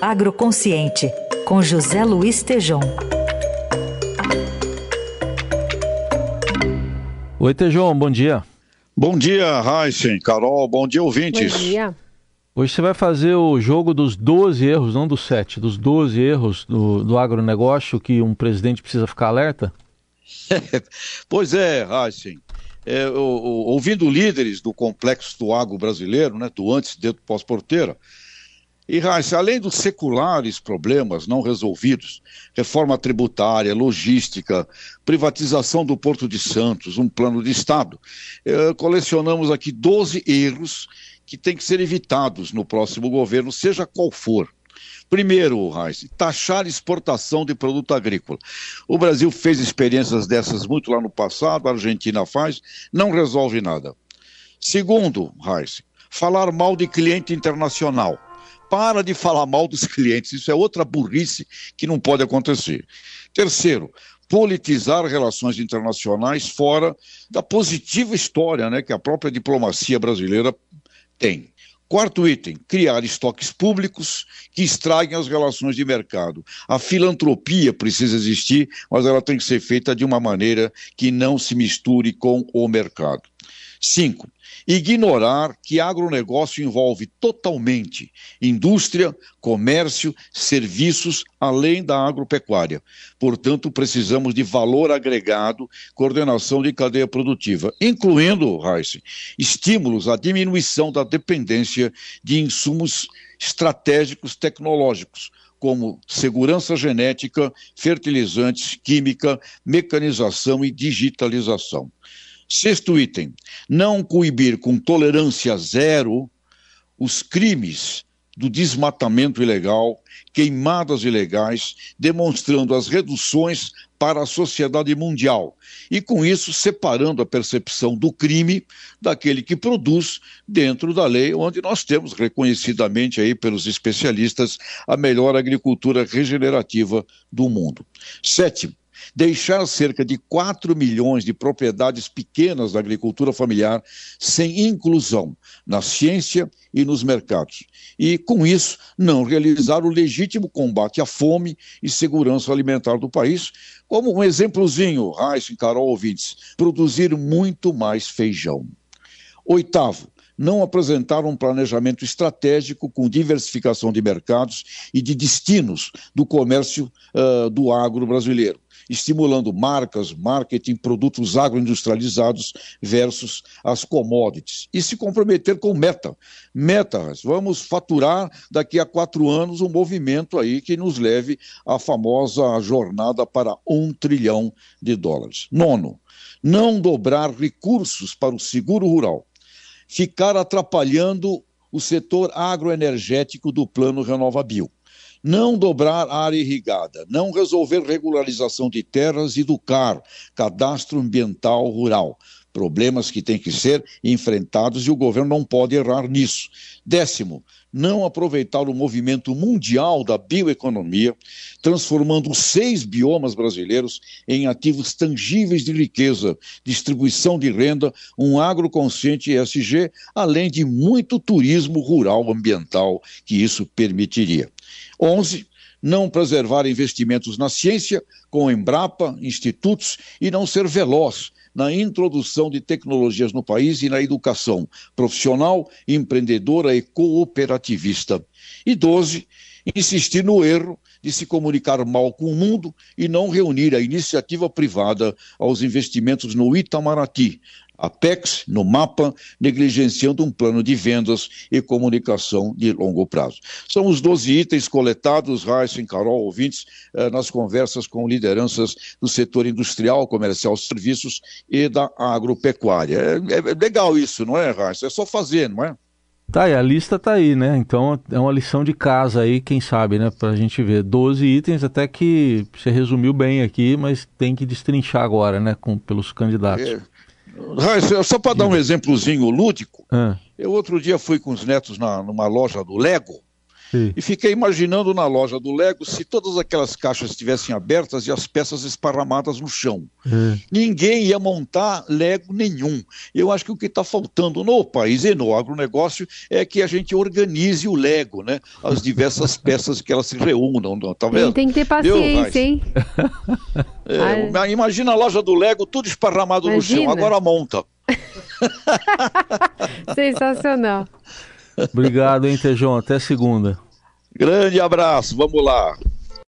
Agroconsciente, com José Luiz Tejom. Oi, Tejom, bom dia. Bom dia, Heisen, Carol, bom dia, ouvintes. Bom dia. Hoje você vai fazer o jogo dos 12 erros, não dos 7, dos 12 erros do, do agronegócio que um presidente precisa ficar alerta? pois é, Heisen. É, ouvindo líderes do complexo do agro brasileiro, né, do antes, dentro, pós-porteira, e, Raíssa, além dos seculares problemas não resolvidos, reforma tributária, logística, privatização do Porto de Santos, um plano de Estado, eh, colecionamos aqui 12 erros que têm que ser evitados no próximo governo, seja qual for. Primeiro, Raíssa, taxar exportação de produto agrícola. O Brasil fez experiências dessas muito lá no passado, a Argentina faz, não resolve nada. Segundo, Raíssa, falar mal de cliente internacional para de falar mal dos clientes. Isso é outra burrice que não pode acontecer. Terceiro, politizar relações internacionais fora da positiva história né, que a própria diplomacia brasileira tem. Quarto item, criar estoques públicos que estraguem as relações de mercado. A filantropia precisa existir, mas ela tem que ser feita de uma maneira que não se misture com o mercado. Cinco, ignorar que agronegócio envolve totalmente indústria, comércio, serviços, além da agropecuária. Portanto, precisamos de valor agregado, coordenação de cadeia produtiva, incluindo, Raíssa, estímulos à diminuição da dependência de insumos estratégicos tecnológicos, como segurança genética, fertilizantes, química, mecanização e digitalização. Sexto item: não coibir com tolerância zero os crimes do desmatamento ilegal, queimadas ilegais, demonstrando as reduções para a sociedade mundial. E, com isso, separando a percepção do crime daquele que produz dentro da lei, onde nós temos reconhecidamente aí pelos especialistas a melhor agricultura regenerativa do mundo. Sétimo, deixar cerca de 4 milhões de propriedades pequenas da agricultura familiar sem inclusão na ciência e nos mercados. E, com isso, não realizar o legítimo combate à fome e segurança alimentar do país, como um exemplozinho, Raíssa e Carol ouvintes, produzir muito mais feijão. Oitavo, não apresentar um planejamento estratégico com diversificação de mercados e de destinos do comércio uh, do agro brasileiro estimulando marcas, marketing, produtos agroindustrializados versus as commodities. E se comprometer com meta. Metas, vamos faturar daqui a quatro anos um movimento aí que nos leve à famosa jornada para um trilhão de dólares. Nono, não dobrar recursos para o seguro rural. Ficar atrapalhando o setor agroenergético do plano Renovabil não dobrar área irrigada, não resolver regularização de terras e do CAR, Cadastro Ambiental Rural. Problemas que têm que ser enfrentados e o governo não pode errar nisso. Décimo, não aproveitar o movimento mundial da bioeconomia, transformando seis biomas brasileiros em ativos tangíveis de riqueza, distribuição de renda, um agroconsciente ESG, além de muito turismo rural ambiental que isso permitiria. 11. Não preservar investimentos na ciência, com Embrapa, institutos, e não ser veloz na introdução de tecnologias no país e na educação profissional, empreendedora e cooperativista. E 12. Insistir no erro de se comunicar mal com o mundo e não reunir a iniciativa privada aos investimentos no Itamaraty, Apex no mapa, negligenciando um plano de vendas e comunicação de longo prazo. São os 12 itens coletados, Raíssa e Carol, ouvintes, eh, nas conversas com lideranças do setor industrial, comercial, serviços e da agropecuária. É, é legal isso, não é, Raíssa? É só fazer, não é? Tá, e a lista tá aí, né? Então é uma lição de casa aí, quem sabe, né? Pra gente ver. 12 itens, até que você resumiu bem aqui, mas tem que destrinchar agora, né? Com, pelos candidatos. É. Só para dar um exemplozinho lúdico, ah. eu outro dia fui com os netos na, numa loja do Lego Sim. E fiquei imaginando na loja do Lego se todas aquelas caixas estivessem abertas e as peças esparramadas no chão. É. Ninguém ia montar Lego nenhum. Eu acho que o que está faltando no país e no agronegócio é que a gente organize o Lego, né? As diversas peças que elas se reúnam, tá vendo? Tem que ter paciência, hein? É, imagina a loja do Lego, tudo esparramado imagina. no chão, agora monta. Sensacional. Obrigado, hein, Tejão. Até segunda. Grande abraço, vamos lá.